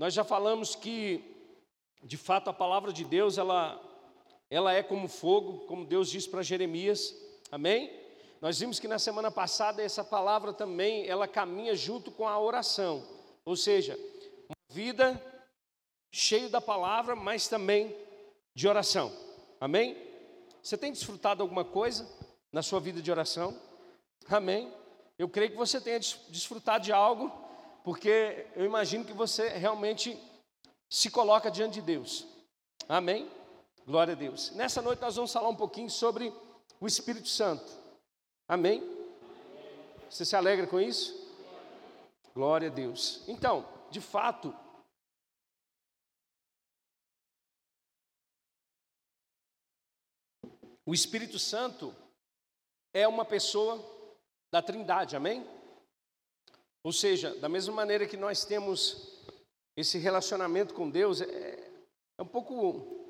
Nós já falamos que, de fato, a palavra de Deus, ela, ela é como fogo, como Deus disse para Jeremias, amém? Nós vimos que na semana passada essa palavra também, ela caminha junto com a oração, ou seja, uma vida cheia da palavra, mas também de oração, amém? Você tem desfrutado alguma coisa na sua vida de oração? Amém? Eu creio que você tenha desfrutado de algo porque eu imagino que você realmente se coloca diante de Deus. Amém? Glória a Deus. Nessa noite nós vamos falar um pouquinho sobre o Espírito Santo. Amém? Você se alegra com isso? Glória a Deus. Então, de fato, o Espírito Santo é uma pessoa da Trindade, amém? Ou seja, da mesma maneira que nós temos esse relacionamento com Deus, é, é um pouco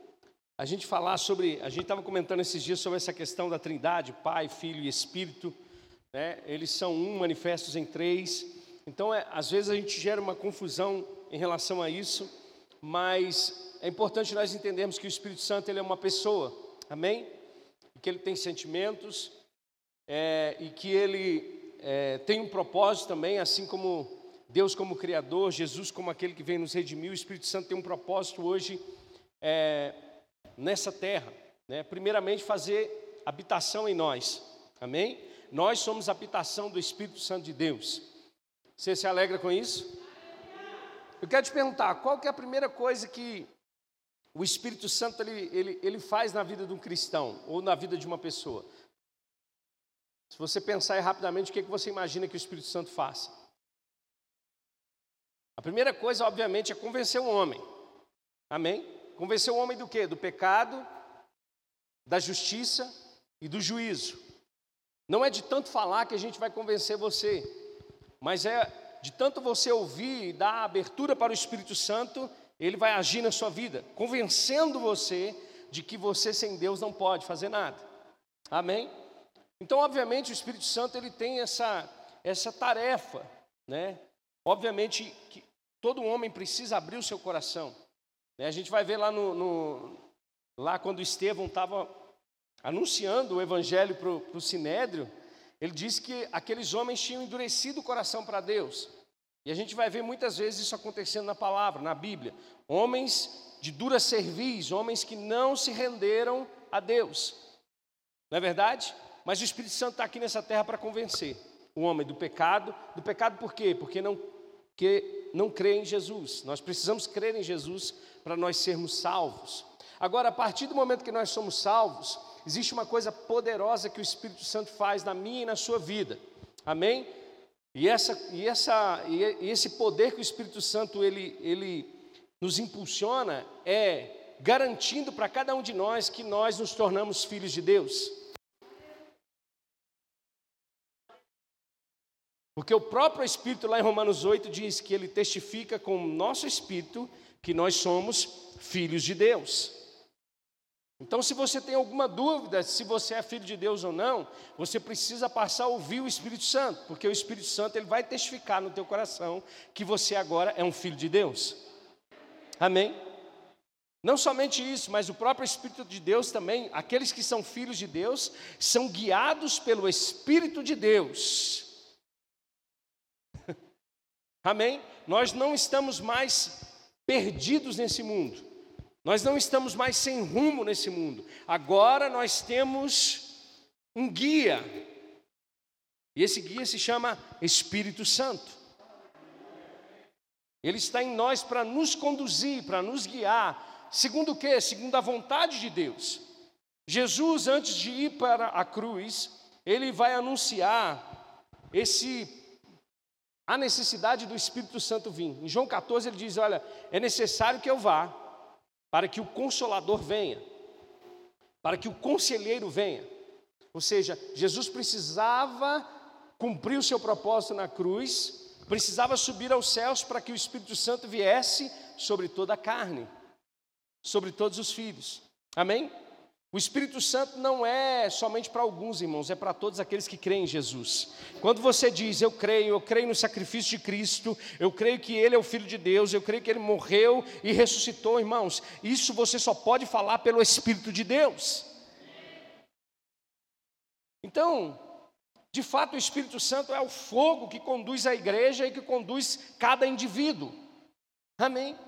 a gente falar sobre. A gente estava comentando esses dias sobre essa questão da Trindade, Pai, Filho e Espírito. Né? Eles são um, manifestos em três. Então, é, às vezes a gente gera uma confusão em relação a isso, mas é importante nós entendermos que o Espírito Santo ele é uma pessoa, amém? E que ele tem sentimentos é, e que ele é, tem um propósito também, assim como Deus como Criador, Jesus como aquele que vem nos redimir, o Espírito Santo tem um propósito hoje é, nessa terra. Né? Primeiramente, fazer habitação em nós, amém? Nós somos habitação do Espírito Santo de Deus. Você se alegra com isso? Eu quero te perguntar, qual que é a primeira coisa que o Espírito Santo ele, ele, ele faz na vida de um cristão ou na vida de uma pessoa? Se você pensar aí rapidamente, o que, é que você imagina que o Espírito Santo faça? A primeira coisa, obviamente, é convencer o homem. Amém? Convencer o homem do quê? Do pecado, da justiça e do juízo. Não é de tanto falar que a gente vai convencer você, mas é de tanto você ouvir e dar abertura para o Espírito Santo, ele vai agir na sua vida, convencendo você de que você sem Deus não pode fazer nada. Amém? Então, obviamente, o Espírito Santo ele tem essa, essa tarefa, né? Obviamente que todo homem precisa abrir o seu coração. Né? A gente vai ver lá no, no lá quando Estevão estava anunciando o evangelho para o Sinédrio, ele disse que aqueles homens tinham endurecido o coração para Deus. E a gente vai ver muitas vezes isso acontecendo na palavra, na Bíblia. Homens de dura cerviz, homens que não se renderam a Deus. Não é verdade? Mas o Espírito Santo está aqui nessa terra para convencer o homem do pecado. Do pecado por quê? Porque não, que não crê em Jesus. Nós precisamos crer em Jesus para nós sermos salvos. Agora, a partir do momento que nós somos salvos, existe uma coisa poderosa que o Espírito Santo faz na minha e na sua vida. Amém? E, essa, e, essa, e esse poder que o Espírito Santo ele, ele nos impulsiona é garantindo para cada um de nós que nós nos tornamos filhos de Deus. Porque o próprio Espírito, lá em Romanos 8, diz que ele testifica com o nosso espírito que nós somos filhos de Deus. Então, se você tem alguma dúvida se você é filho de Deus ou não, você precisa passar a ouvir o Espírito Santo, porque o Espírito Santo ele vai testificar no teu coração que você agora é um filho de Deus. Amém? Não somente isso, mas o próprio Espírito de Deus também, aqueles que são filhos de Deus, são guiados pelo Espírito de Deus. Amém? Nós não estamos mais perdidos nesse mundo. Nós não estamos mais sem rumo nesse mundo. Agora nós temos um guia. E esse guia se chama Espírito Santo. Ele está em nós para nos conduzir, para nos guiar. Segundo o quê? Segundo a vontade de Deus. Jesus, antes de ir para a cruz, ele vai anunciar esse a necessidade do Espírito Santo vir. Em João 14 ele diz: Olha, é necessário que eu vá, para que o consolador venha, para que o conselheiro venha. Ou seja, Jesus precisava cumprir o seu propósito na cruz, precisava subir aos céus para que o Espírito Santo viesse sobre toda a carne, sobre todos os filhos. Amém? O Espírito Santo não é somente para alguns irmãos, é para todos aqueles que creem em Jesus. Quando você diz, eu creio, eu creio no sacrifício de Cristo, eu creio que Ele é o Filho de Deus, eu creio que Ele morreu e ressuscitou, irmãos, isso você só pode falar pelo Espírito de Deus. Então, de fato, o Espírito Santo é o fogo que conduz a igreja e que conduz cada indivíduo. Amém?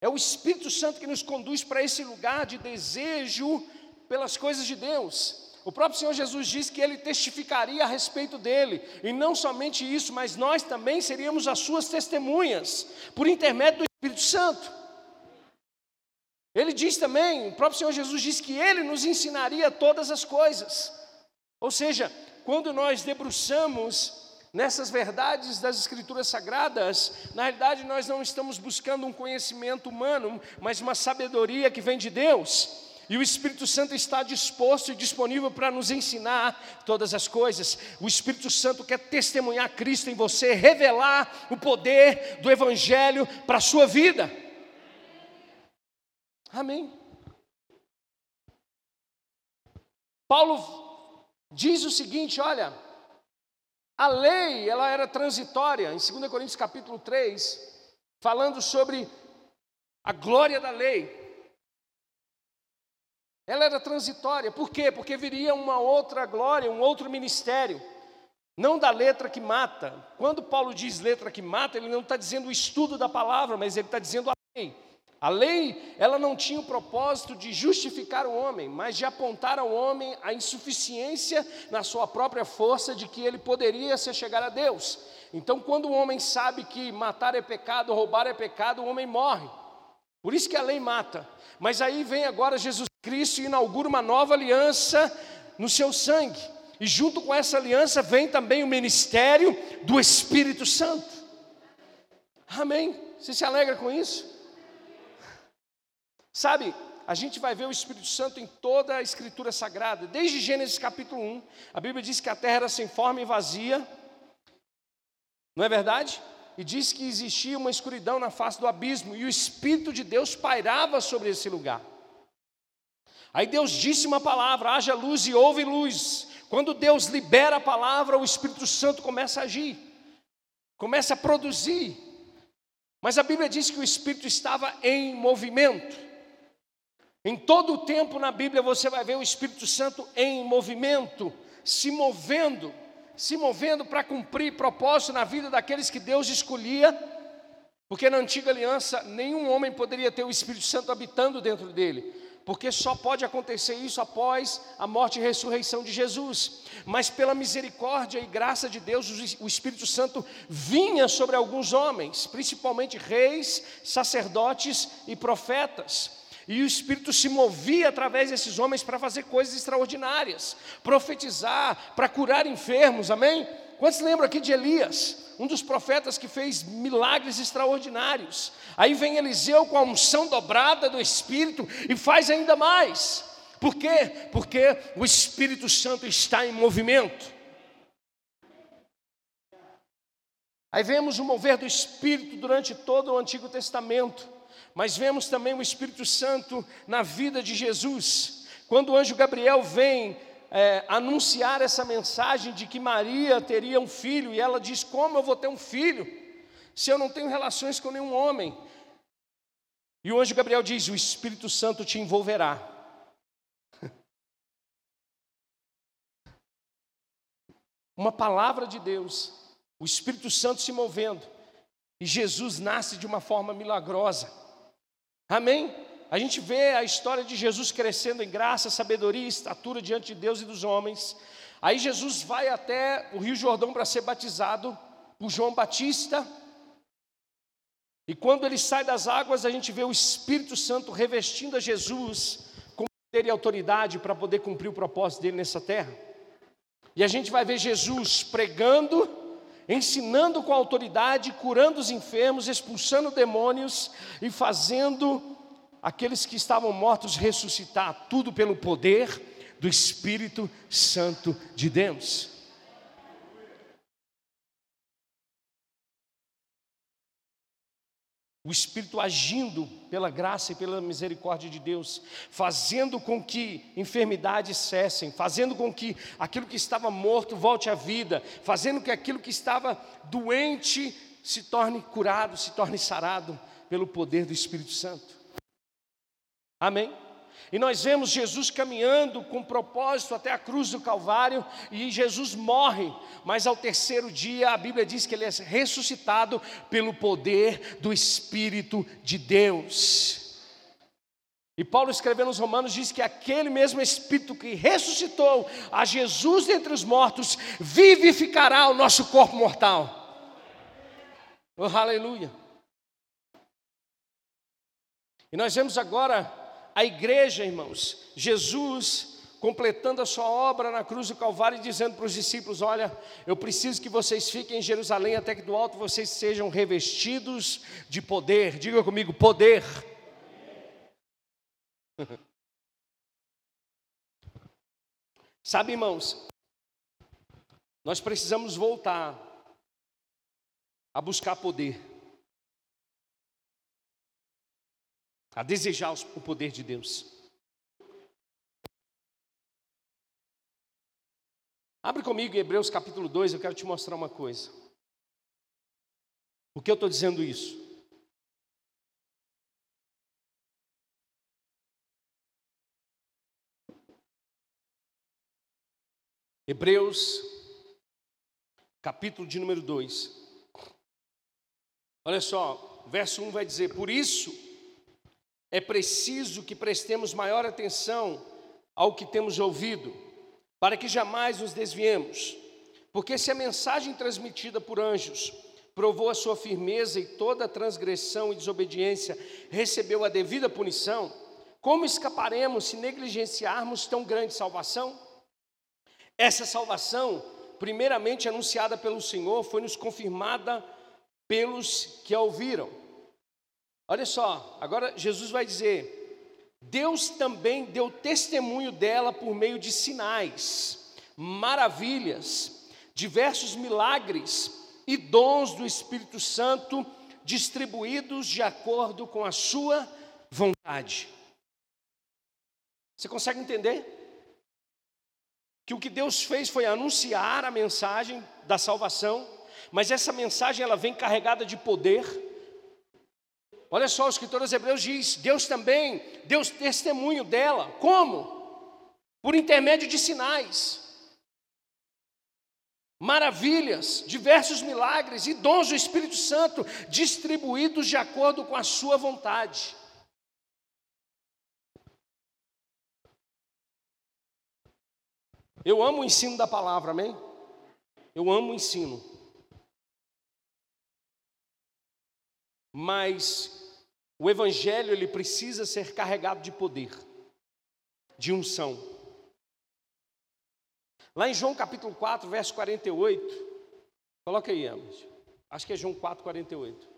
É o Espírito Santo que nos conduz para esse lugar de desejo pelas coisas de Deus. O próprio Senhor Jesus disse que ele testificaria a respeito dele, e não somente isso, mas nós também seríamos as suas testemunhas, por intermédio do Espírito Santo. Ele diz também, o próprio Senhor Jesus disse que ele nos ensinaria todas as coisas. Ou seja, quando nós debruçamos nessas verdades das Escrituras Sagradas, na realidade nós não estamos buscando um conhecimento humano, mas uma sabedoria que vem de Deus. E o Espírito Santo está disposto e disponível para nos ensinar todas as coisas. O Espírito Santo quer testemunhar Cristo em você, revelar o poder do Evangelho para a sua vida. Amém. Paulo diz o seguinte: olha, a lei ela era transitória, em 2 Coríntios capítulo 3, falando sobre a glória da lei. Ela era transitória. Por quê? Porque viria uma outra glória, um outro ministério. Não da letra que mata. Quando Paulo diz letra que mata, ele não está dizendo o estudo da palavra, mas ele está dizendo a lei. A lei, ela não tinha o propósito de justificar o homem, mas de apontar ao homem a insuficiência na sua própria força de que ele poderia se chegar a Deus. Então, quando o homem sabe que matar é pecado, roubar é pecado, o homem morre. Por isso que a lei mata. Mas aí vem agora Jesus Cristo inaugura uma nova aliança no seu sangue. E junto com essa aliança vem também o ministério do Espírito Santo. Amém? Você se alegra com isso? Sabe, a gente vai ver o Espírito Santo em toda a Escritura Sagrada, desde Gênesis capítulo 1. A Bíblia diz que a terra era sem forma e vazia, não é verdade? E diz que existia uma escuridão na face do abismo, e o Espírito de Deus pairava sobre esse lugar. Aí Deus disse uma palavra: haja luz e houve luz. Quando Deus libera a palavra, o Espírito Santo começa a agir, começa a produzir. Mas a Bíblia diz que o Espírito estava em movimento. Em todo o tempo na Bíblia você vai ver o Espírito Santo em movimento, se movendo, se movendo para cumprir propósito na vida daqueles que Deus escolhia, porque na antiga aliança nenhum homem poderia ter o Espírito Santo habitando dentro dele porque só pode acontecer isso após a morte e ressurreição de Jesus. Mas pela misericórdia e graça de Deus, o Espírito Santo vinha sobre alguns homens, principalmente reis, sacerdotes e profetas. E o Espírito se movia através desses homens para fazer coisas extraordinárias, profetizar, para curar enfermos, amém? Quantos lembram aqui de Elias? um dos profetas que fez milagres extraordinários. Aí vem Eliseu com a unção dobrada do Espírito e faz ainda mais. Por quê? Porque o Espírito Santo está em movimento. Aí vemos o mover do Espírito durante todo o Antigo Testamento, mas vemos também o Espírito Santo na vida de Jesus. Quando o anjo Gabriel vem é, anunciar essa mensagem de que Maria teria um filho, e ela diz: Como eu vou ter um filho se eu não tenho relações com nenhum homem? E o anjo Gabriel diz: O Espírito Santo te envolverá. Uma palavra de Deus, o Espírito Santo se movendo, e Jesus nasce de uma forma milagrosa. Amém? A gente vê a história de Jesus crescendo em graça, sabedoria e estatura diante de Deus e dos homens. Aí Jesus vai até o Rio Jordão para ser batizado por João Batista. E quando ele sai das águas, a gente vê o Espírito Santo revestindo a Jesus com poder e autoridade para poder cumprir o propósito dele nessa terra. E a gente vai ver Jesus pregando, ensinando com autoridade, curando os enfermos, expulsando demônios e fazendo aqueles que estavam mortos ressuscitar, tudo pelo poder do Espírito Santo de Deus. o Espírito agindo pela graça e pela misericórdia de Deus, fazendo com que enfermidades cessem, fazendo com que aquilo que estava morto volte à vida, fazendo com que aquilo que estava doente se torne curado, se torne sarado pelo poder do Espírito Santo. Amém? E nós vemos Jesus caminhando com propósito até a cruz do Calvário, e Jesus morre, mas ao terceiro dia a Bíblia diz que ele é ressuscitado pelo poder do Espírito de Deus. E Paulo escrevendo aos Romanos diz que aquele mesmo Espírito que ressuscitou a Jesus dentre os mortos, vivificará o nosso corpo mortal. Oh, aleluia. E nós vemos agora a igreja, irmãos, Jesus completando a sua obra na cruz do Calvário e dizendo para os discípulos: Olha, eu preciso que vocês fiquem em Jerusalém até que do alto vocês sejam revestidos de poder. Diga comigo, poder. Sabe, irmãos, nós precisamos voltar a buscar poder. A desejar o poder de Deus. Abre comigo Hebreus capítulo 2, eu quero te mostrar uma coisa. Por que eu estou dizendo isso? Hebreus, capítulo de número 2. Olha só, verso 1 vai dizer: Por isso é preciso que prestemos maior atenção ao que temos ouvido, para que jamais nos desviemos. Porque se a mensagem transmitida por anjos provou a sua firmeza e toda transgressão e desobediência recebeu a devida punição, como escaparemos se negligenciarmos tão grande salvação? Essa salvação, primeiramente anunciada pelo Senhor, foi nos confirmada pelos que a ouviram. Olha só, agora Jesus vai dizer: Deus também deu testemunho dela por meio de sinais, maravilhas, diversos milagres e dons do Espírito Santo distribuídos de acordo com a sua vontade. Você consegue entender? Que o que Deus fez foi anunciar a mensagem da salvação, mas essa mensagem ela vem carregada de poder Olha só, o escritor aos Hebreus diz: Deus também deu testemunho dela. Como? Por intermédio de sinais, maravilhas, diversos milagres e dons do Espírito Santo distribuídos de acordo com a sua vontade. Eu amo o ensino da palavra, amém? Eu amo o ensino. Mas o evangelho ele precisa ser carregado de poder, de unção. Lá em João capítulo 4, verso 48, coloca aí, Amos. Acho que é João 4, 48.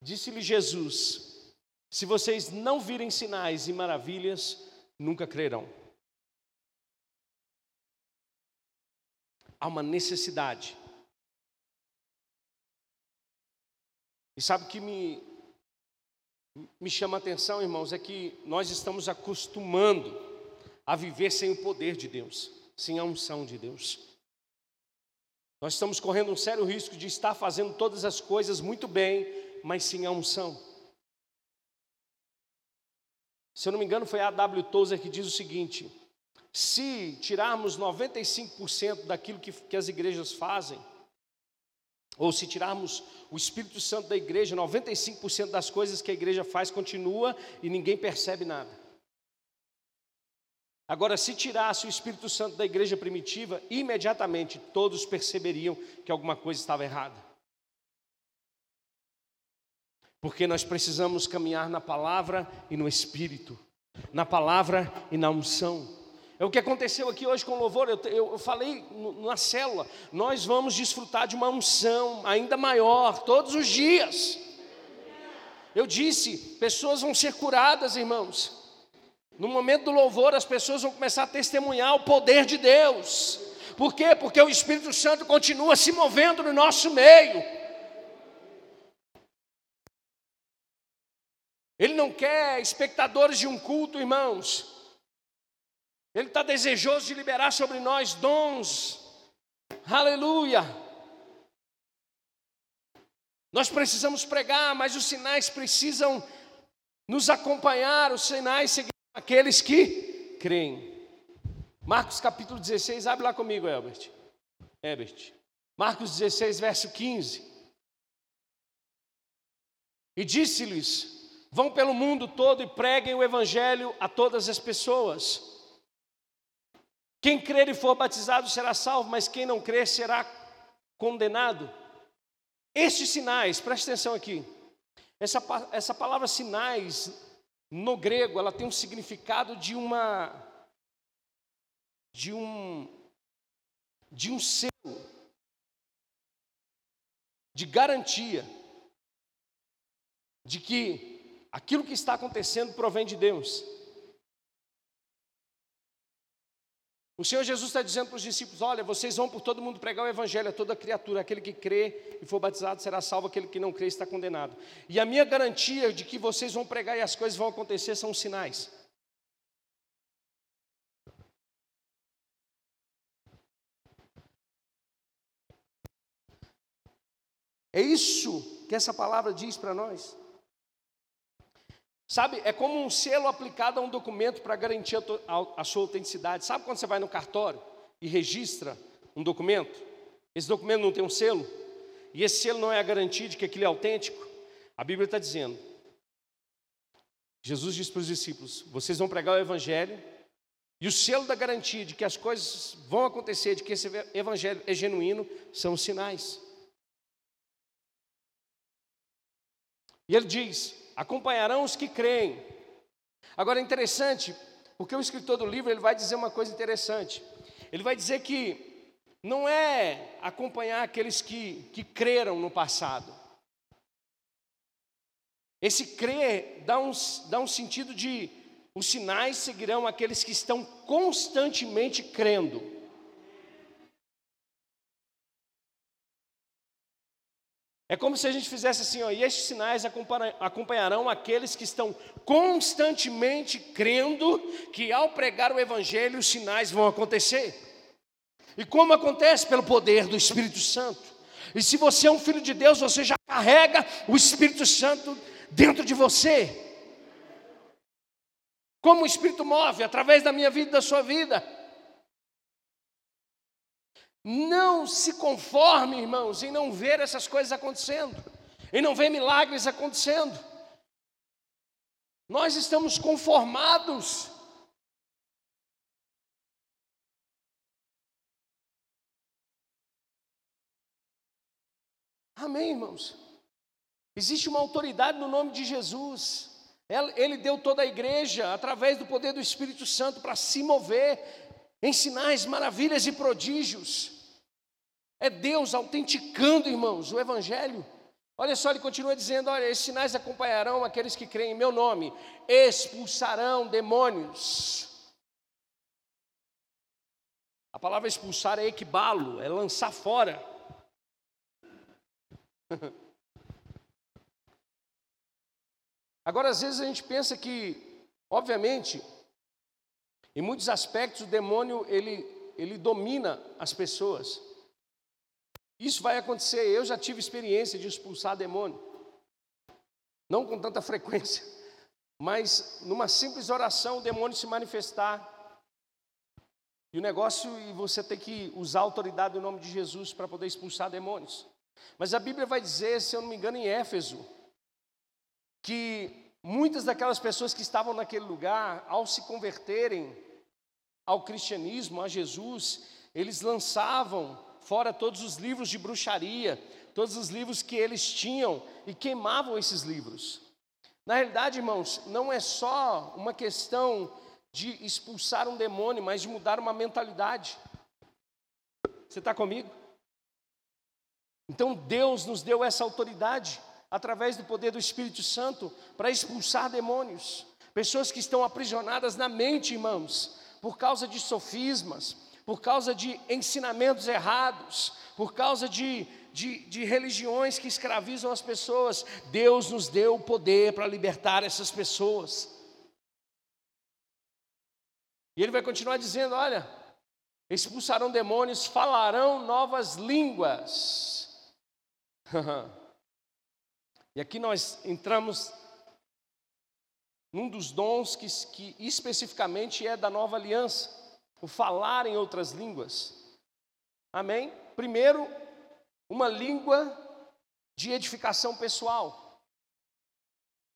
Disse-lhe Jesus: Se vocês não virem sinais e maravilhas, nunca crerão. Há uma necessidade. E sabe o que me, me chama a atenção, irmãos, é que nós estamos acostumando a viver sem o poder de Deus, sem a unção de Deus. Nós estamos correndo um sério risco de estar fazendo todas as coisas muito bem, mas sem a unção. Se eu não me engano, foi a W. Tozer que diz o seguinte: se tirarmos 95% daquilo que, que as igrejas fazem, ou se tirarmos o Espírito Santo da igreja, 95% das coisas que a igreja faz continua e ninguém percebe nada. Agora, se tirasse o Espírito Santo da igreja primitiva, imediatamente todos perceberiam que alguma coisa estava errada. Porque nós precisamos caminhar na palavra e no Espírito, na palavra e na unção. É o que aconteceu aqui hoje com o louvor. Eu, eu, eu falei na célula. Nós vamos desfrutar de uma unção ainda maior todos os dias. Eu disse: pessoas vão ser curadas, irmãos. No momento do louvor, as pessoas vão começar a testemunhar o poder de Deus Por quê? Porque o Espírito Santo continua se movendo no nosso meio. Ele não quer espectadores de um culto, irmãos. Ele está desejoso de liberar sobre nós dons. Aleluia. Nós precisamos pregar, mas os sinais precisam nos acompanhar, os sinais seguirão aqueles que creem. Marcos capítulo 16, abre lá comigo, Herbert. Herbert. Marcos 16, verso 15. E disse-lhes: Vão pelo mundo todo e preguem o evangelho a todas as pessoas. Quem crer e for batizado será salvo, mas quem não crer será condenado. Estes sinais, preste atenção aqui. Essa, essa palavra sinais, no grego, ela tem um significado de uma. de um. de um selo, de garantia, de que aquilo que está acontecendo provém de Deus. O Senhor Jesus está dizendo para os discípulos: Olha, vocês vão por todo mundo pregar o Evangelho a toda criatura. Aquele que crê e for batizado será salvo, aquele que não crê está condenado. E a minha garantia de que vocês vão pregar e as coisas vão acontecer são sinais. É isso que essa palavra diz para nós. Sabe, é como um selo aplicado a um documento para garantir a, sua autenticidade. Sabe quando você vai no cartório e registra um documento? Esse documento não tem um selo, e esse selo não é a garantia de que aquilo é autêntico. A Bíblia está dizendo: Jesus disse para os discípulos: vocês vão pregar o Evangelho, e o selo da garantia de que as coisas vão acontecer, de que esse Evangelho é genuíno, são os sinais. E ele diz: acompanharão os que creem. Agora é interessante, porque o escritor do livro ele vai dizer uma coisa interessante. Ele vai dizer que não é acompanhar aqueles que, que creram no passado. Esse crer dá um, dá um sentido de os sinais seguirão aqueles que estão constantemente crendo. É como se a gente fizesse assim, ó, e estes sinais acompanharão aqueles que estão constantemente crendo que ao pregar o Evangelho os sinais vão acontecer. E como acontece? Pelo poder do Espírito Santo. E se você é um filho de Deus, você já carrega o Espírito Santo dentro de você. Como o Espírito move? Através da minha vida e da sua vida. Não se conforme, irmãos, em não ver essas coisas acontecendo, em não ver milagres acontecendo. Nós estamos conformados. Amém, irmãos? Existe uma autoridade no nome de Jesus. Ele deu toda a igreja, através do poder do Espírito Santo, para se mover em sinais, maravilhas e prodígios. É Deus autenticando, irmãos, o Evangelho. Olha só, ele continua dizendo: Olha, esses sinais acompanharão aqueles que creem em meu nome, expulsarão demônios. A palavra expulsar é equibalo, é lançar fora. Agora, às vezes a gente pensa que, obviamente, em muitos aspectos, o demônio ele, ele domina as pessoas. Isso vai acontecer. Eu já tive experiência de expulsar demônio, não com tanta frequência, mas numa simples oração o demônio se manifestar. E o negócio, e você tem que usar a autoridade do nome de Jesus para poder expulsar demônios. Mas a Bíblia vai dizer, se eu não me engano, em Éfeso, que Muitas daquelas pessoas que estavam naquele lugar, ao se converterem ao cristianismo, a Jesus, eles lançavam fora todos os livros de bruxaria, todos os livros que eles tinham e queimavam esses livros. Na realidade, irmãos, não é só uma questão de expulsar um demônio, mas de mudar uma mentalidade. Você está comigo? Então Deus nos deu essa autoridade através do poder do Espírito Santo, para expulsar demônios. Pessoas que estão aprisionadas na mente, irmãos, por causa de sofismas, por causa de ensinamentos errados, por causa de, de, de religiões que escravizam as pessoas. Deus nos deu o poder para libertar essas pessoas. E ele vai continuar dizendo: olha, expulsarão demônios, falarão novas línguas. e aqui nós entramos num dos dons que, que especificamente é da nova aliança o falar em outras línguas. Amém? Primeiro, uma língua de edificação pessoal,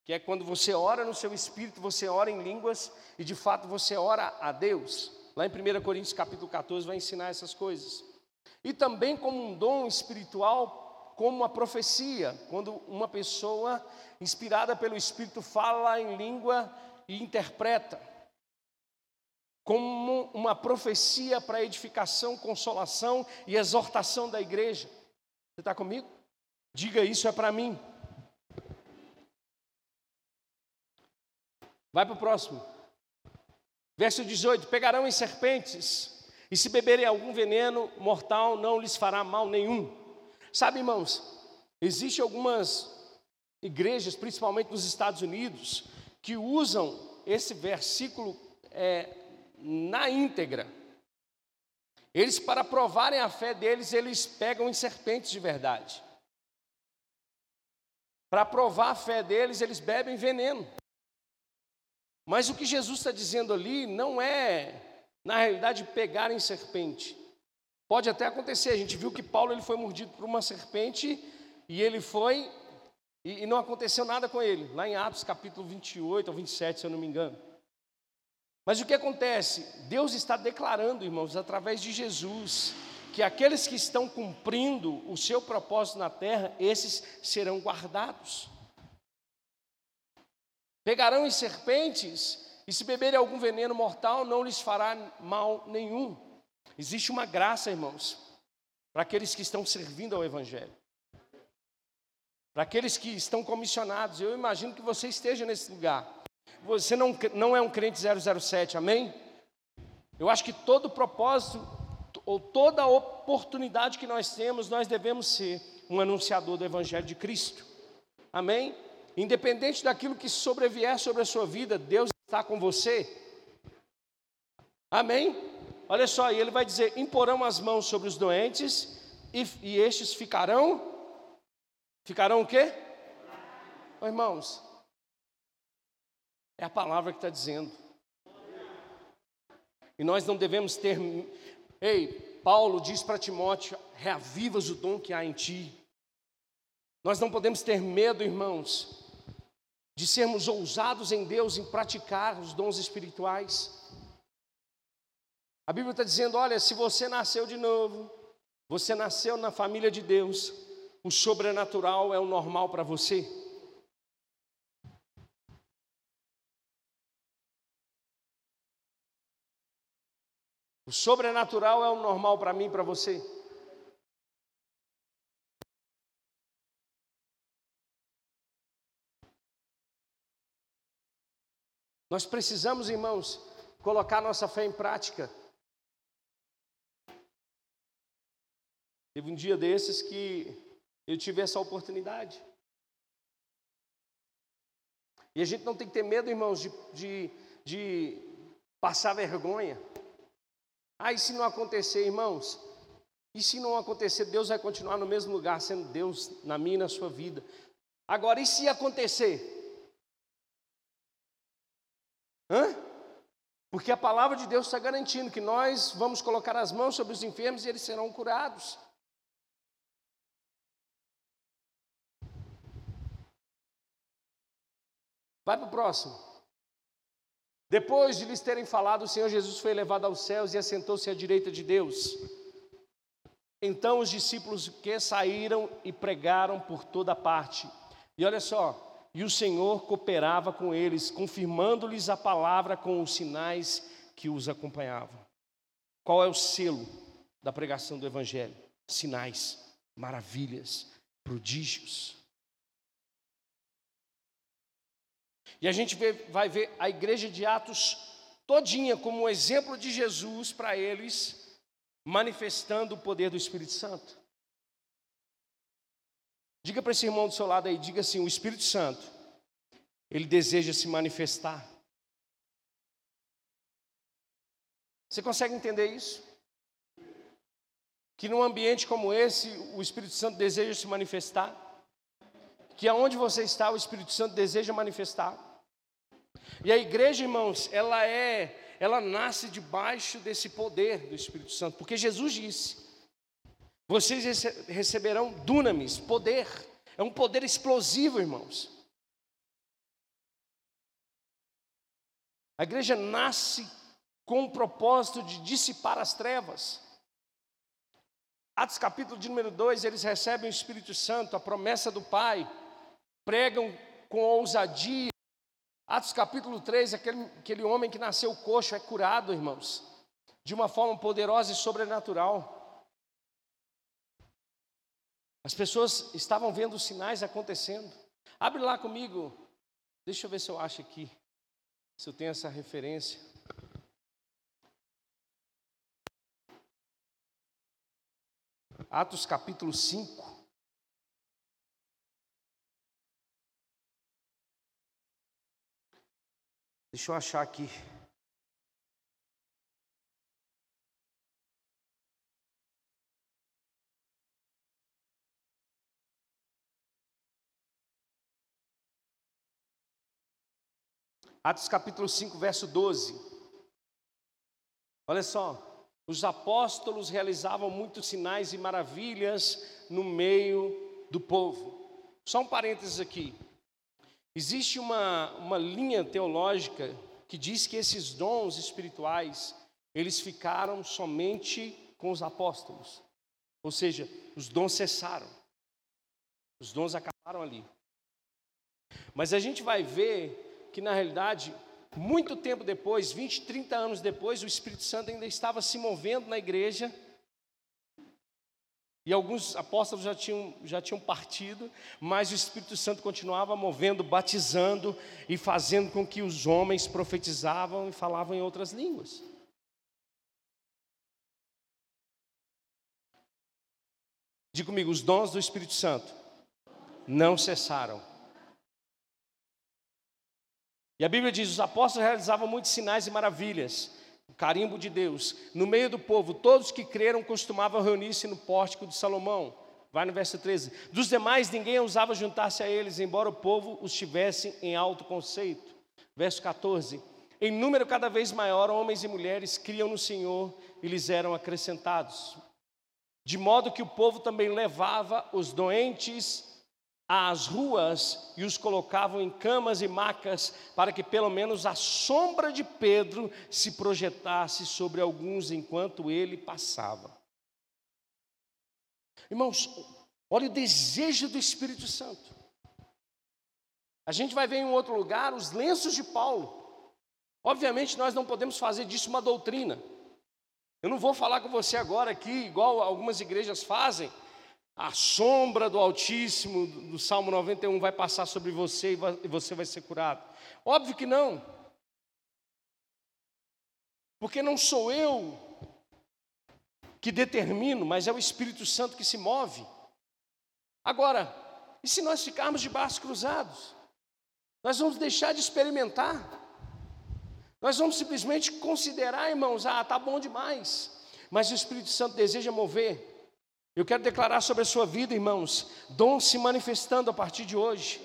que é quando você ora no seu espírito, você ora em línguas e de fato você ora a Deus. Lá em 1 Coríntios capítulo 14 vai ensinar essas coisas. E também como um dom espiritual, como a profecia, quando uma pessoa inspirada pelo Espírito fala em língua e interpreta como uma profecia para edificação, consolação e exortação da igreja. Você está comigo? Diga isso é para mim. Vai para o próximo. Verso 18: Pegarão em serpentes, e se beberem algum veneno mortal, não lhes fará mal nenhum. Sabe, irmãos, existem algumas igrejas, principalmente nos Estados Unidos, que usam esse versículo é, na íntegra. Eles, para provarem a fé deles, eles pegam em serpentes de verdade. Para provar a fé deles, eles bebem veneno. Mas o que Jesus está dizendo ali não é, na realidade, pegar em serpente. Pode até acontecer, a gente viu que Paulo ele foi mordido por uma serpente e ele foi, e, e não aconteceu nada com ele, lá em Atos capítulo 28 ou 27, se eu não me engano. Mas o que acontece? Deus está declarando, irmãos, através de Jesus, que aqueles que estão cumprindo o seu propósito na terra, esses serão guardados. Pegarão em serpentes, e se beberem algum veneno mortal, não lhes fará mal nenhum. Existe uma graça, irmãos, para aqueles que estão servindo ao Evangelho, para aqueles que estão comissionados. Eu imagino que você esteja nesse lugar você não, não é um crente 007, amém? Eu acho que todo propósito, ou toda oportunidade que nós temos, nós devemos ser um anunciador do Evangelho de Cristo, amém? Independente daquilo que sobrevier sobre a sua vida, Deus está com você, amém? Olha só, e ele vai dizer: imporão as mãos sobre os doentes, e, e estes ficarão, ficarão o quê? Oh, irmãos, é a palavra que está dizendo. E nós não devemos ter. Ei, Paulo diz para Timóteo: reavivas o dom que há em ti. Nós não podemos ter medo, irmãos, de sermos ousados em Deus em praticar os dons espirituais. A Bíblia está dizendo: olha, se você nasceu de novo, você nasceu na família de Deus, o sobrenatural é o normal para você. O sobrenatural é o normal para mim e para você. Nós precisamos, irmãos, colocar nossa fé em prática. Teve um dia desses que eu tive essa oportunidade. E a gente não tem que ter medo, irmãos, de, de, de passar vergonha. Ah, e se não acontecer, irmãos? E se não acontecer, Deus vai continuar no mesmo lugar, sendo Deus na minha e na sua vida. Agora, e se acontecer? Hã? Porque a palavra de Deus está garantindo que nós vamos colocar as mãos sobre os enfermos e eles serão curados. Vai para o próximo. Depois de lhes terem falado, o Senhor Jesus foi levado aos céus e assentou-se à direita de Deus. Então os discípulos que saíram e pregaram por toda parte. E olha só, e o Senhor cooperava com eles, confirmando-lhes a palavra com os sinais que os acompanhavam. Qual é o selo da pregação do Evangelho? Sinais, maravilhas, prodígios. E a gente vê, vai ver a igreja de Atos todinha como um exemplo de Jesus para eles, manifestando o poder do Espírito Santo. Diga para esse irmão do seu lado aí, diga assim: o Espírito Santo, ele deseja se manifestar. Você consegue entender isso? Que num ambiente como esse, o Espírito Santo deseja se manifestar? Que aonde você está, o Espírito Santo deseja manifestar? E a igreja, irmãos, ela é, ela nasce debaixo desse poder do Espírito Santo, porque Jesus disse: vocês receberão dunamis, poder. É um poder explosivo, irmãos. A igreja nasce com o propósito de dissipar as trevas. Atos capítulo de número 2, eles recebem o Espírito Santo, a promessa do Pai, pregam com ousadia. Atos capítulo 3, aquele, aquele homem que nasceu coxo é curado, irmãos, de uma forma poderosa e sobrenatural. As pessoas estavam vendo os sinais acontecendo. Abre lá comigo. Deixa eu ver se eu acho aqui. Se eu tenho essa referência. Atos capítulo 5. Deixa eu achar aqui. Atos capítulo 5, verso 12. Olha só, os apóstolos realizavam muitos sinais e maravilhas no meio do povo. Só um parênteses aqui. Existe uma, uma linha teológica que diz que esses dons espirituais, eles ficaram somente com os apóstolos. Ou seja, os dons cessaram. Os dons acabaram ali. Mas a gente vai ver que na realidade, muito tempo depois, 20, 30 anos depois, o Espírito Santo ainda estava se movendo na igreja. E alguns apóstolos já tinham, já tinham partido, mas o Espírito Santo continuava movendo, batizando e fazendo com que os homens profetizavam e falavam em outras línguas. Diga comigo, os dons do Espírito Santo não cessaram. E a Bíblia diz: os apóstolos realizavam muitos sinais e maravilhas, o carimbo de Deus. No meio do povo, todos que creram costumavam reunir-se no pórtico de Salomão. Vai no verso 13. Dos demais, ninguém ousava juntar-se a eles, embora o povo os tivesse em alto conceito. Verso 14. Em número cada vez maior, homens e mulheres criam no Senhor e lhes eram acrescentados. De modo que o povo também levava os doentes às ruas e os colocavam em camas e macas, para que pelo menos a sombra de Pedro se projetasse sobre alguns enquanto ele passava. Irmãos, olha o desejo do Espírito Santo. A gente vai ver em um outro lugar os lenços de Paulo. Obviamente, nós não podemos fazer disso uma doutrina. Eu não vou falar com você agora aqui, igual algumas igrejas fazem, a sombra do Altíssimo, do Salmo 91, vai passar sobre você e você vai ser curado. Óbvio que não. Porque não sou eu que determino, mas é o Espírito Santo que se move. Agora, e se nós ficarmos de braços cruzados? Nós vamos deixar de experimentar. Nós vamos simplesmente considerar, irmãos, ah, tá bom demais. Mas o Espírito Santo deseja mover eu quero declarar sobre a sua vida, irmãos, dom se manifestando a partir de hoje.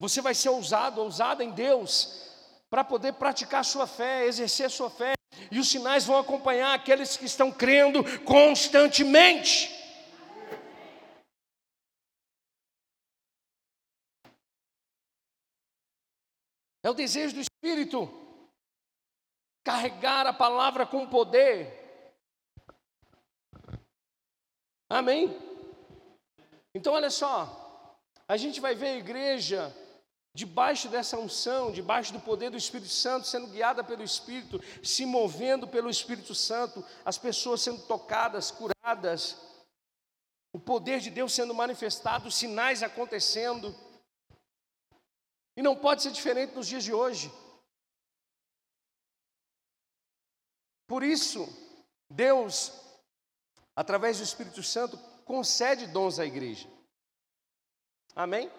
Você vai ser ousado, ousada em Deus, para poder praticar sua fé, exercer sua fé, e os sinais vão acompanhar aqueles que estão crendo constantemente. É o desejo do Espírito carregar a palavra com poder. Amém? Então, olha só, a gente vai ver a igreja debaixo dessa unção, debaixo do poder do Espírito Santo, sendo guiada pelo Espírito, se movendo pelo Espírito Santo, as pessoas sendo tocadas, curadas, o poder de Deus sendo manifestado, sinais acontecendo. E não pode ser diferente nos dias de hoje. Por isso, Deus, através do Espírito Santo, concede dons à igreja. Amém?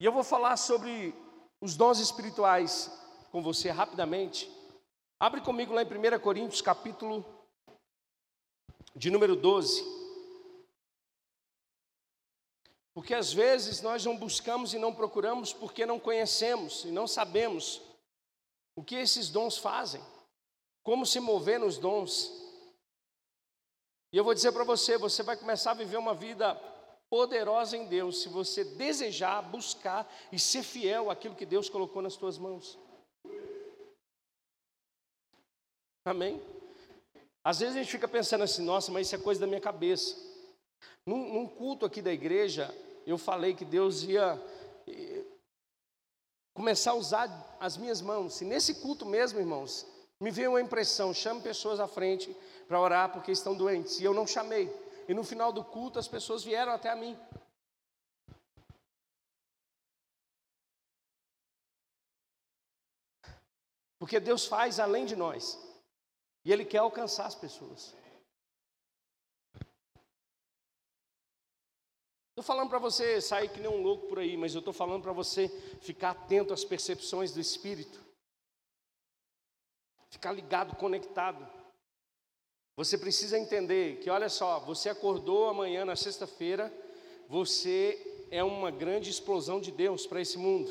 E eu vou falar sobre os dons espirituais com você rapidamente. Abre comigo lá em 1 Coríntios, capítulo de número 12. Porque às vezes nós não buscamos e não procuramos porque não conhecemos e não sabemos o que esses dons fazem, como se mover nos dons. E eu vou dizer para você: você vai começar a viver uma vida poderosa em Deus se você desejar, buscar e ser fiel àquilo que Deus colocou nas tuas mãos. Amém? Às vezes a gente fica pensando assim, nossa, mas isso é coisa da minha cabeça. Num, num culto aqui da igreja, eu falei que Deus ia eh, começar a usar as minhas mãos. E nesse culto mesmo, irmãos, me veio uma impressão: chame pessoas à frente para orar porque estão doentes. E eu não chamei. E no final do culto, as pessoas vieram até a mim. Porque Deus faz além de nós. E Ele quer alcançar as pessoas. Estou falando para você sair que nem um louco por aí, mas eu estou falando para você ficar atento às percepções do Espírito. Ficar ligado, conectado. Você precisa entender que, olha só, você acordou amanhã na sexta-feira, você é uma grande explosão de Deus para esse mundo.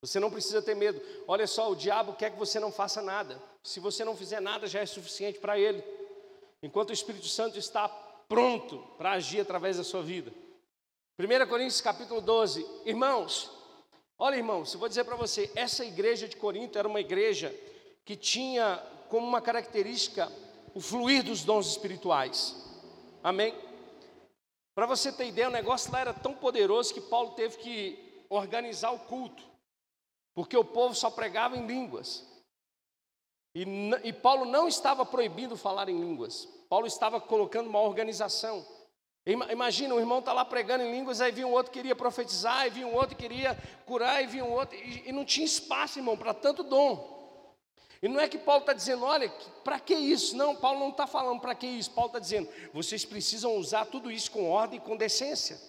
Você não precisa ter medo. Olha só, o diabo quer que você não faça nada. Se você não fizer nada, já é suficiente para ele. Enquanto o Espírito Santo está pronto para agir através da sua vida. 1 Coríntios capítulo 12. Irmãos, olha irmãos, eu vou dizer para você, essa igreja de Corinto era uma igreja que tinha como uma característica o fluir dos dons espirituais. Amém? Para você ter ideia, o negócio lá era tão poderoso que Paulo teve que organizar o culto porque o povo só pregava em línguas. E, e, Paulo não estava proibindo falar em línguas, Paulo estava colocando uma organização. Imagina, o irmão está lá pregando em línguas, aí vinha um outro que queria profetizar, aí vinha um outro que queria curar, e vinha um outro, e, e não tinha espaço, irmão, para tanto dom. E não é que Paulo está dizendo, olha, para que isso? Não, Paulo não está falando para que isso. Paulo está dizendo, vocês precisam usar tudo isso com ordem e com decência.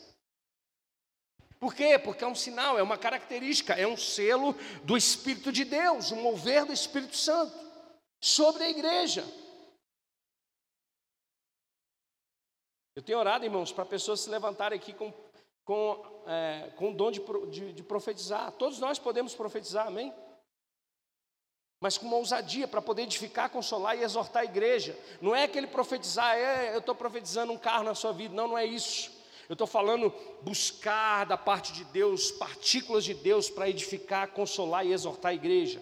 Por quê? Porque é um sinal, é uma característica, é um selo do Espírito de Deus, um mover do Espírito Santo sobre a igreja. Eu tenho orado, irmãos, para pessoas se levantarem aqui com, com, é, com o dom de, de, de profetizar. Todos nós podemos profetizar, amém? mas com uma ousadia para poder edificar, consolar e exortar a igreja. Não é aquele profetizar, é, eu estou profetizando um carro na sua vida. Não, não é isso. Eu estou falando buscar da parte de Deus partículas de Deus para edificar, consolar e exortar a igreja.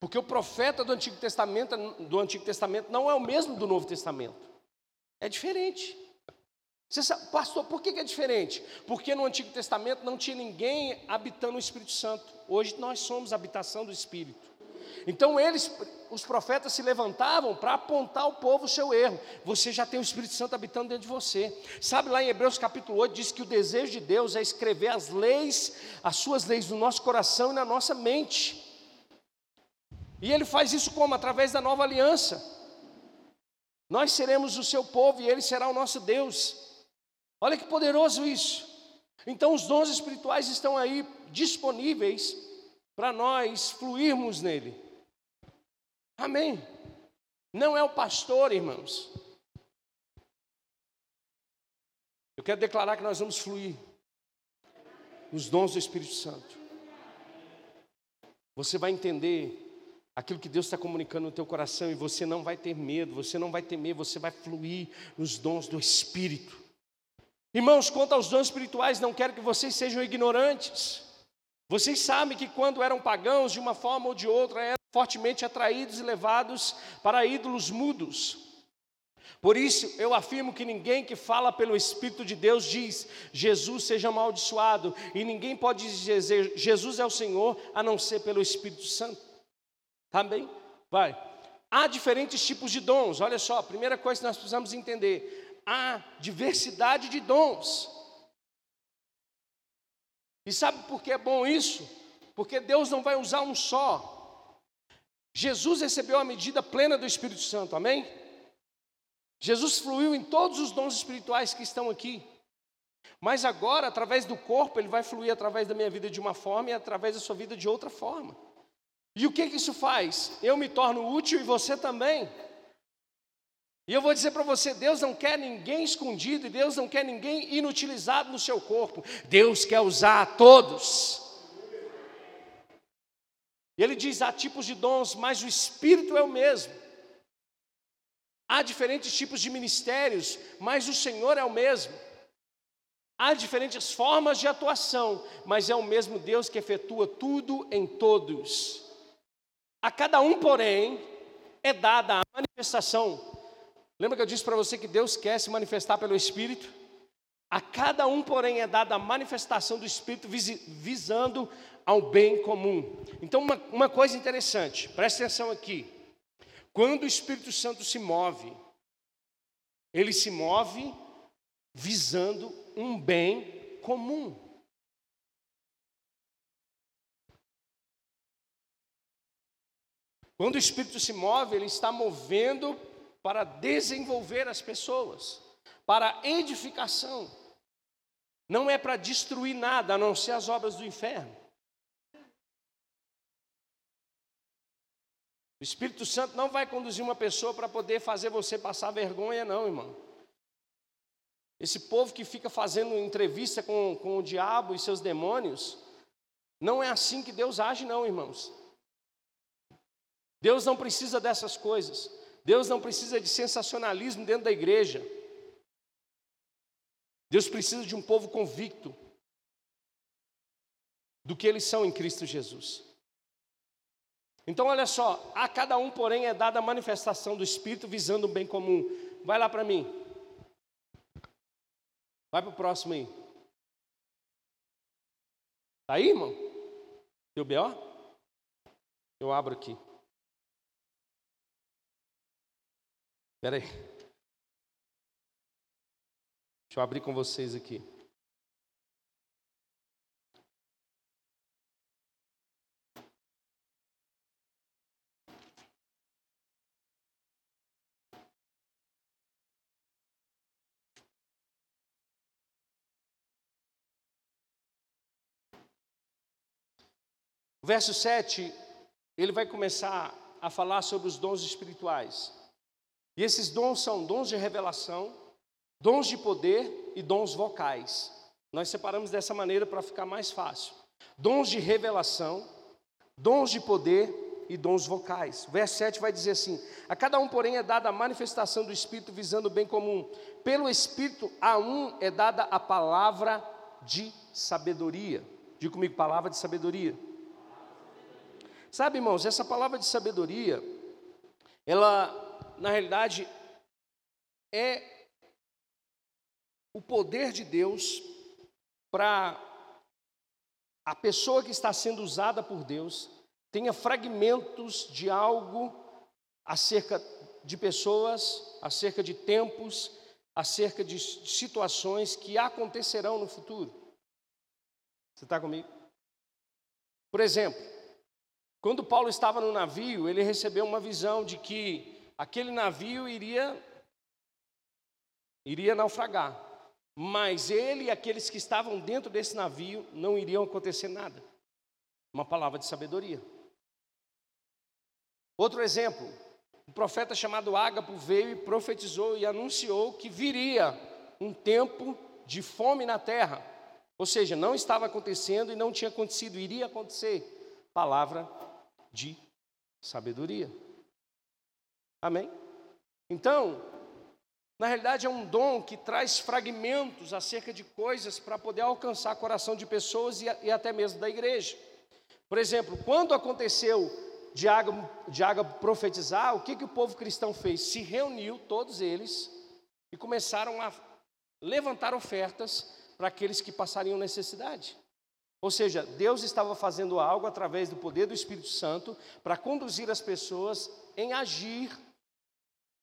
Porque o profeta do Antigo Testamento, do Antigo Testamento não é o mesmo do Novo Testamento. É diferente. Você sabe, pastor, por que é diferente? Porque no Antigo Testamento não tinha ninguém habitando o Espírito Santo. Hoje nós somos a habitação do Espírito. Então eles, os profetas se levantavam para apontar ao povo o seu erro. Você já tem o Espírito Santo habitando dentro de você. Sabe lá em Hebreus capítulo 8 diz que o desejo de Deus é escrever as leis, as suas leis no nosso coração e na nossa mente. E ele faz isso como? Através da nova aliança. Nós seremos o seu povo e ele será o nosso Deus. Olha que poderoso isso. Então os dons espirituais estão aí disponíveis para nós fluirmos nele. Amém. Não é o pastor, irmãos. Eu quero declarar que nós vamos fluir nos dons do Espírito Santo. Você vai entender aquilo que Deus está comunicando no teu coração e você não vai ter medo, você não vai temer, você vai fluir nos dons do Espírito. Irmãos, quanto aos dons espirituais, não quero que vocês sejam ignorantes. Vocês sabem que quando eram pagãos, de uma forma ou de outra, eram fortemente atraídos e levados para ídolos mudos. Por isso, eu afirmo que ninguém que fala pelo Espírito de Deus diz Jesus seja amaldiçoado, e ninguém pode dizer Jesus é o Senhor a não ser pelo Espírito Santo. Tá bem? Vai. Há diferentes tipos de dons, olha só, a primeira coisa que nós precisamos entender: há diversidade de dons. E sabe por que é bom isso? Porque Deus não vai usar um só. Jesus recebeu a medida plena do Espírito Santo, amém? Jesus fluiu em todos os dons espirituais que estão aqui. Mas agora, através do corpo, ele vai fluir através da minha vida de uma forma e através da sua vida de outra forma. E o que, que isso faz? Eu me torno útil e você também. E eu vou dizer para você: Deus não quer ninguém escondido e Deus não quer ninguém inutilizado no seu corpo. Deus quer usar a todos. Ele diz: há tipos de dons, mas o Espírito é o mesmo. Há diferentes tipos de ministérios, mas o Senhor é o mesmo. Há diferentes formas de atuação, mas é o mesmo Deus que efetua tudo em todos. A cada um, porém, é dada a manifestação. Lembra que eu disse para você que Deus quer se manifestar pelo Espírito? A cada um, porém, é dada a manifestação do Espírito visando ao bem comum. Então, uma, uma coisa interessante, preste atenção aqui. Quando o Espírito Santo se move, ele se move visando um bem comum. Quando o Espírito se move, ele está movendo para desenvolver as pessoas, para edificação. Não é para destruir nada, a não ser as obras do inferno. O Espírito Santo não vai conduzir uma pessoa para poder fazer você passar vergonha, não, irmão. Esse povo que fica fazendo entrevista com, com o diabo e seus demônios, não é assim que Deus age, não, irmãos. Deus não precisa dessas coisas. Deus não precisa de sensacionalismo dentro da igreja. Deus precisa de um povo convicto do que eles são em Cristo Jesus. Então, olha só, a cada um, porém, é dada a manifestação do Espírito visando o bem comum. Vai lá para mim. Vai para o próximo aí. Está aí, irmão? Deu B.O.? Eu abro aqui. Espera aí. Deixa eu abrir com vocês aqui. verso 7, ele vai começar a falar sobre os dons espirituais. E esses dons são dons de revelação, dons de poder e dons vocais. Nós separamos dessa maneira para ficar mais fácil. Dons de revelação, dons de poder e dons vocais. O verso 7 vai dizer assim: A cada um, porém, é dada a manifestação do Espírito visando o bem comum. Pelo Espírito, a um é dada a palavra de sabedoria. Diga comigo, palavra de sabedoria. Sabe, irmãos, essa palavra de sabedoria, ela, na realidade, é o poder de Deus para a pessoa que está sendo usada por Deus tenha fragmentos de algo acerca de pessoas, acerca de tempos, acerca de situações que acontecerão no futuro. Você está comigo? Por exemplo, quando Paulo estava no navio, ele recebeu uma visão de que aquele navio iria iria naufragar, mas ele e aqueles que estavam dentro desse navio não iriam acontecer nada. Uma palavra de sabedoria. Outro exemplo, um profeta chamado Ágapo veio e profetizou e anunciou que viria um tempo de fome na terra. Ou seja, não estava acontecendo e não tinha acontecido, iria acontecer. Palavra de sabedoria. Amém? Então, na realidade, é um dom que traz fragmentos acerca de coisas para poder alcançar o coração de pessoas e, e, até mesmo da igreja. Por exemplo, quando aconteceu de Ágabo, profetizar, o que, que o povo cristão fez? Se reuniu, todos eles, e começaram a levantar ofertas para aqueles que passariam necessidade. Ou seja, Deus estava fazendo algo através do poder do Espírito Santo para conduzir as pessoas em agir,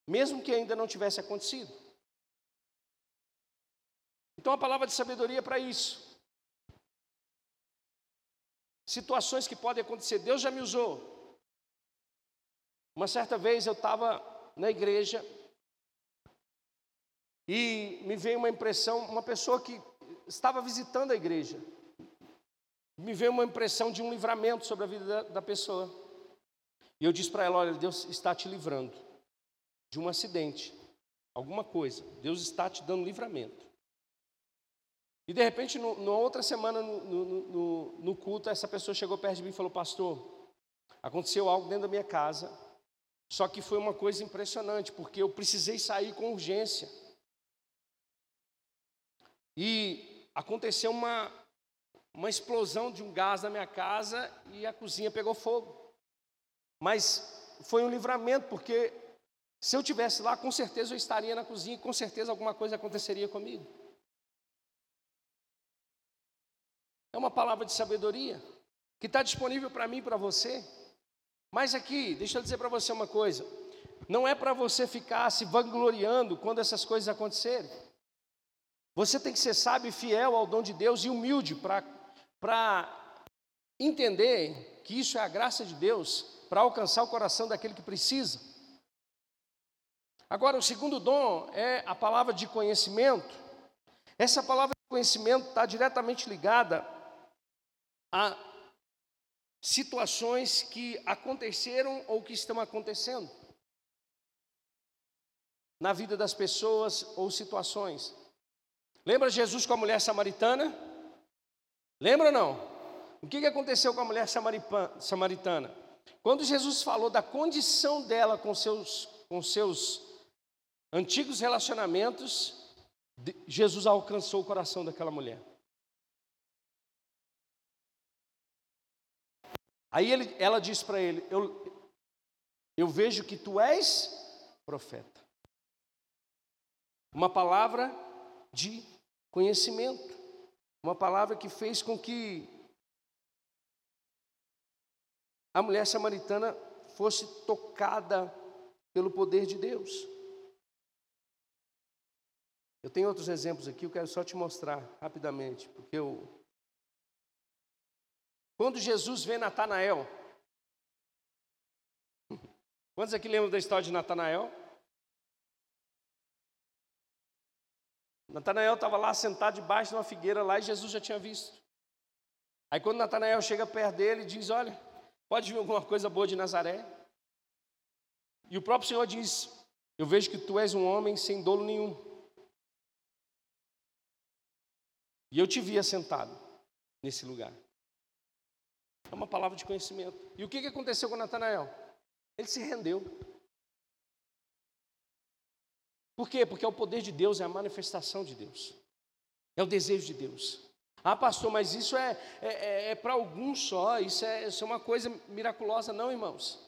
mesmo que ainda não tivesse acontecido. Então a palavra de sabedoria é para isso. situações que podem acontecer. Deus já me usou. Uma certa vez eu estava na igreja e me veio uma impressão, uma pessoa que estava visitando a igreja, me veio uma impressão de um livramento sobre a vida da, da pessoa. E eu disse para ela: Olha, Deus está te livrando de um acidente, alguma coisa. Deus está te dando livramento. E de repente, no, numa outra semana no, no, no, culto, essa pessoa chegou perto de mim e falou: Pastor, aconteceu algo dentro da minha casa. Só que foi uma coisa impressionante, porque eu precisei sair com urgência. E aconteceu uma, uma explosão de um gás na minha casa e a cozinha pegou fogo. Mas foi um livramento, porque se eu tivesse lá, com certeza eu estaria na cozinha e com certeza alguma coisa aconteceria comigo. É uma palavra de sabedoria que está disponível para mim e para você. Mas aqui, deixa eu dizer para você uma coisa: não é para você ficar se vangloriando quando essas coisas acontecerem. Você tem que ser sábio e fiel ao dom de Deus e humilde para entender que isso é a graça de Deus para alcançar o coração daquele que precisa. Agora, o segundo dom é a palavra de conhecimento. Essa palavra de conhecimento está diretamente ligada a situações que aconteceram ou que estão acontecendo na vida das pessoas ou situações. Lembra Jesus com a mulher samaritana? Lembra ou não? O que aconteceu com a mulher samaritana? Quando Jesus falou da condição dela com seus, com seus antigos relacionamentos, Jesus alcançou o coração daquela mulher. Aí ele, ela diz para ele: eu, eu vejo que tu és profeta. Uma palavra de conhecimento, uma palavra que fez com que a mulher samaritana fosse tocada pelo poder de Deus. Eu tenho outros exemplos aqui, eu quero só te mostrar rapidamente, porque eu quando Jesus vê Natanael, quantos aqui lembram da história de Natanael? Natanael estava lá sentado debaixo de uma figueira lá e Jesus já tinha visto. Aí quando Natanael chega perto dele, diz: Olha, pode vir alguma coisa boa de Nazaré? E o próprio Senhor diz: Eu vejo que tu és um homem sem dolo nenhum. E eu te vi assentado nesse lugar. É uma palavra de conhecimento. E o que, que aconteceu com Natanael? Ele se rendeu. Por quê? Porque é o poder de Deus, é a manifestação de Deus. É o desejo de Deus. Ah, pastor, mas isso é, é, é, é para alguns só, isso é, isso é uma coisa miraculosa, não, irmãos.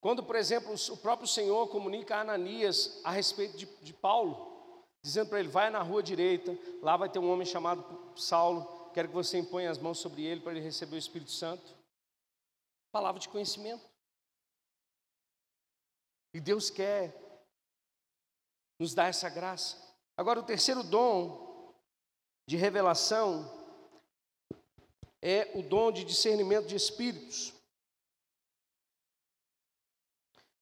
Quando, por exemplo, o próprio Senhor comunica a Ananias a respeito de, de Paulo, dizendo para ele: vai na rua direita, lá vai ter um homem chamado Saulo, quero que você imponha as mãos sobre ele para ele receber o Espírito Santo. Palavra de conhecimento. E Deus quer nos dar essa graça. Agora, o terceiro dom de revelação é o dom de discernimento de espíritos.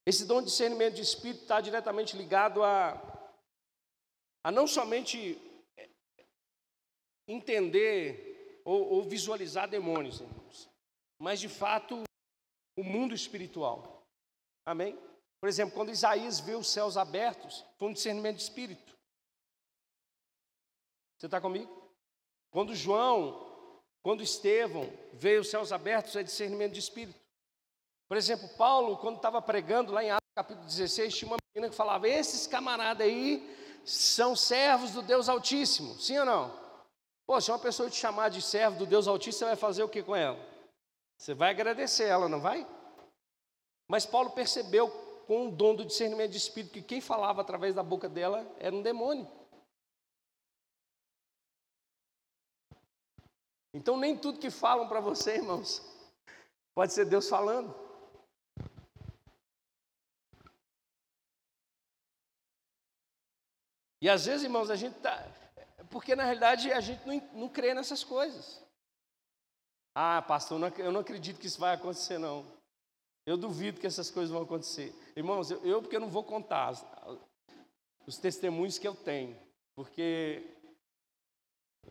Esse dom de discernimento de espírito está diretamente ligado a a não somente é, entender ou, ou visualizar demônios, irmãos, mas de fato o mundo espiritual. Amém? Por exemplo, quando Isaías viu os céus abertos, foi um discernimento de espírito. Você está comigo? Quando João, quando Estevão veio os céus abertos, é discernimento de espírito. Por exemplo, Paulo, quando estava pregando lá em Atos capítulo 16, tinha uma menina que falava: Esses camaradas aí são servos do Deus Altíssimo, sim ou não? Pô, se uma pessoa te chamar de servo do Deus Altíssimo, você vai fazer o que com ela? Você vai agradecer ela, não vai? Mas Paulo percebeu com o dom do discernimento de espírito que quem falava através da boca dela era um demônio. Então nem tudo que falam para você, irmãos, pode ser Deus falando. E às vezes, irmãos, a gente está. Porque na realidade a gente não, não crê nessas coisas. Ah, pastor, eu não acredito que isso vai acontecer, não. Eu duvido que essas coisas vão acontecer. Irmãos, eu, eu porque eu não vou contar os testemunhos que eu tenho, porque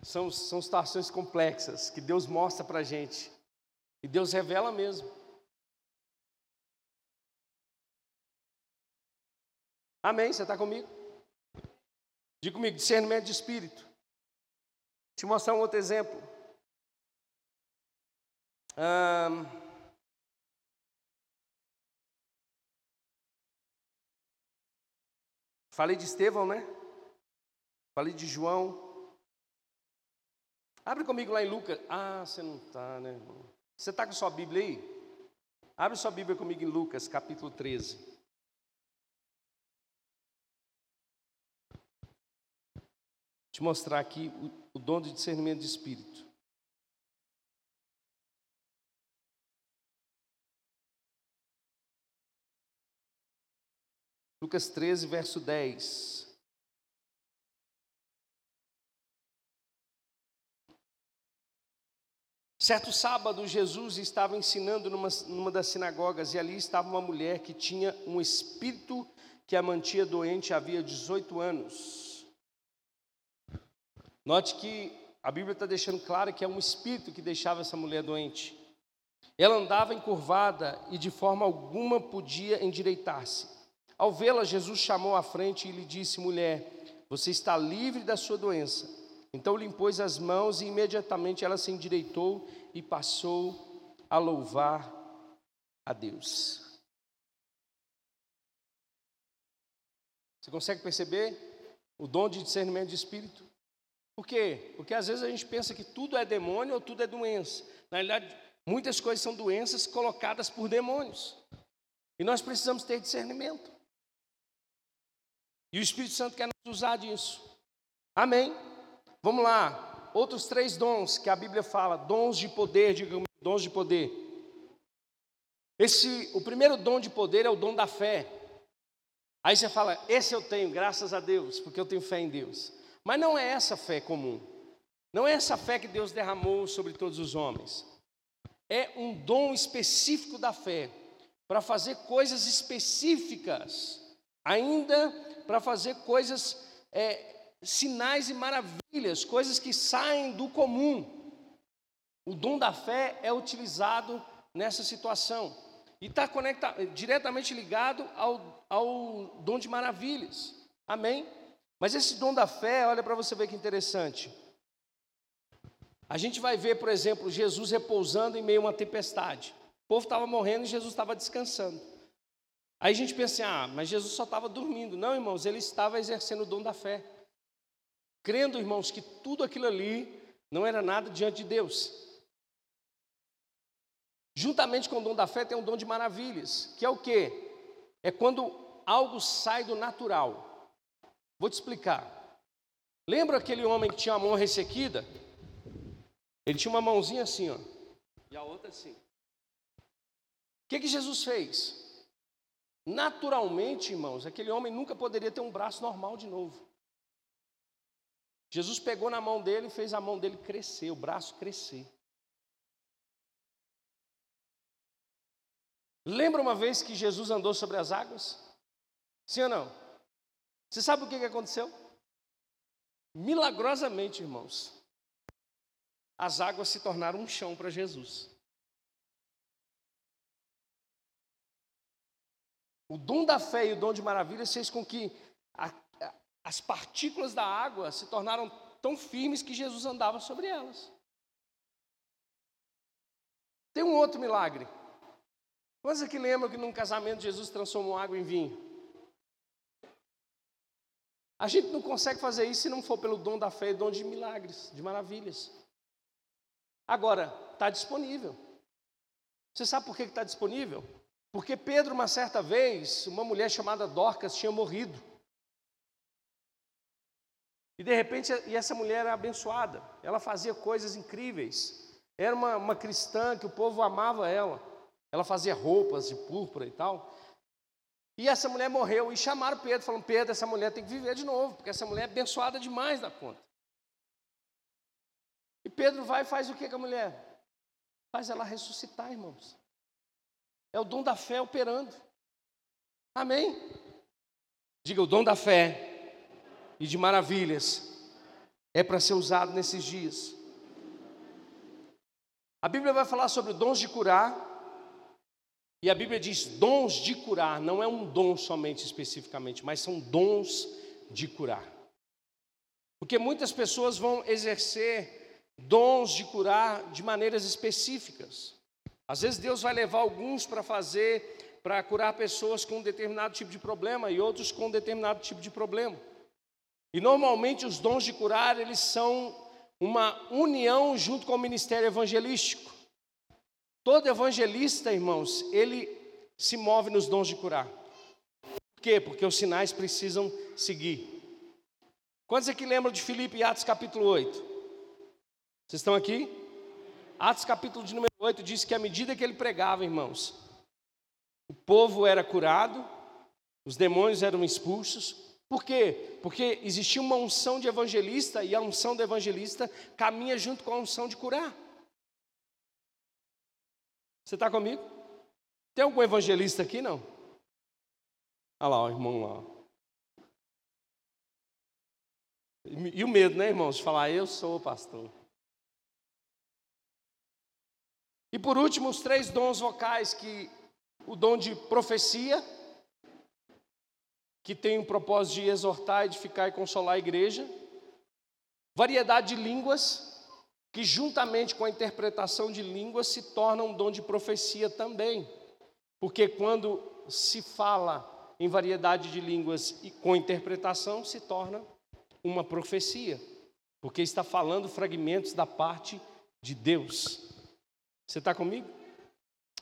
são, são situações complexas que Deus mostra para a gente. E Deus revela mesmo. Amém? Você está comigo? Diga comigo, discernimento de espírito. Eu te mostrar um outro exemplo. falei de Estevão, né? Falei de João. Abre comigo lá em Lucas. Ah, você não está, né? Você está com sua Bíblia aí? Abre sua Bíblia comigo em Lucas, capítulo 13. Te mostrar aqui o, o dom de discernimento de espírito. Lucas 13, verso 10. Certo sábado, Jesus estava ensinando numa, numa das sinagogas e ali estava uma mulher que tinha um espírito que a mantinha doente havia 18 anos. Note que a Bíblia está deixando claro que é um espírito que deixava essa mulher doente. Ela andava encurvada e de forma alguma podia endireitar-se. Ao vê-la, Jesus chamou à frente e lhe disse: Mulher, você está livre da sua doença. Então lhe impôs as mãos e imediatamente ela se endireitou e passou a louvar a Deus. Você consegue perceber o dom de discernimento de espírito? Por quê? Porque às vezes a gente pensa que tudo é demônio ou tudo é doença. Na realidade, muitas coisas são doenças colocadas por demônios. E nós precisamos ter discernimento. E o Espírito Santo quer nos usar disso. Amém? Vamos lá, outros três dons que a Bíblia fala, dons de poder, digamos, dons de poder. Esse, o primeiro dom de poder é o dom da fé. Aí você fala, esse eu tenho, graças a Deus, porque eu tenho fé em Deus. Mas não é essa fé comum. Não é essa fé que Deus derramou sobre todos os homens. É um dom específico da fé para fazer coisas específicas, ainda para fazer coisas é, sinais e maravilhas, coisas que saem do comum. O dom da fé é utilizado nessa situação e está diretamente ligado ao, ao dom de maravilhas. Amém? Mas esse dom da fé, olha para você ver que interessante. A gente vai ver, por exemplo, Jesus repousando em meio a uma tempestade. O povo estava morrendo e Jesus estava descansando. Aí a gente pensa assim, ah, mas Jesus só estava dormindo. Não, irmãos, ele estava exercendo o dom da fé crendo, irmãos, que tudo aquilo ali não era nada diante de Deus. Juntamente com o dom da fé tem um dom de maravilhas, que é o quê? É quando algo sai do natural. Vou te explicar. Lembra aquele homem que tinha a mão ressequida? Ele tinha uma mãozinha assim, ó, e a outra assim. O que, que Jesus fez? Naturalmente, irmãos, aquele homem nunca poderia ter um braço normal de novo. Jesus pegou na mão dele e fez a mão dele crescer, o braço crescer. Lembra uma vez que Jesus andou sobre as águas? Sim ou não? Você sabe o que aconteceu? Milagrosamente, irmãos, as águas se tornaram um chão para Jesus. O dom da fé e o dom de maravilha fez com que a, as partículas da água se tornaram tão firmes que Jesus andava sobre elas. Tem um outro milagre. Quantos aqui lembram que num casamento Jesus transformou água em vinho? A gente não consegue fazer isso se não for pelo dom da fé e dom de milagres, de maravilhas. Agora, está disponível. Você sabe por que está disponível? Porque Pedro, uma certa vez, uma mulher chamada Dorcas tinha morrido. E de repente, e essa mulher era abençoada, ela fazia coisas incríveis. Era uma, uma cristã que o povo amava ela. Ela fazia roupas de púrpura e tal. E essa mulher morreu e chamaram Pedro, falando: Pedro, essa mulher tem que viver de novo, porque essa mulher é abençoada demais da conta. Pedro vai e faz o que com a mulher? Faz ela ressuscitar, irmãos. É o dom da fé operando. Amém? Diga, o dom da fé e de maravilhas é para ser usado nesses dias. A Bíblia vai falar sobre dons de curar, e a Bíblia diz dons de curar, não é um dom somente especificamente, mas são dons de curar. Porque muitas pessoas vão exercer dons de curar de maneiras específicas. Às vezes Deus vai levar alguns para fazer, para curar pessoas com um determinado tipo de problema e outros com um determinado tipo de problema. E normalmente os dons de curar, eles são uma união junto com o ministério evangelístico. Todo evangelista, irmãos, ele se move nos dons de curar. Por quê? Porque os sinais precisam seguir. Quantos aqui lembram de Filipe e Atos capítulo 8? Vocês estão aqui? Atos capítulo de número 8 diz que à medida que ele pregava, irmãos, o povo era curado, os demônios eram expulsos. Por quê? Porque existia uma unção de evangelista e a unção do evangelista caminha junto com a unção de curar. Você está comigo? Tem algum evangelista aqui? Não? Olha lá, o irmão lá. E o medo, né, irmãos, de falar, eu sou pastor. E por último, os três dons vocais, que o dom de profecia, que tem o propósito de exortar, edificar e consolar a igreja. Variedade de línguas, que juntamente com a interpretação de línguas se torna um dom de profecia também. Porque quando se fala em variedade de línguas e com interpretação, se torna uma profecia, porque está falando fragmentos da parte de Deus. Você está comigo?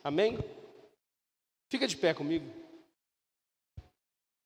Amém? Fica de pé comigo.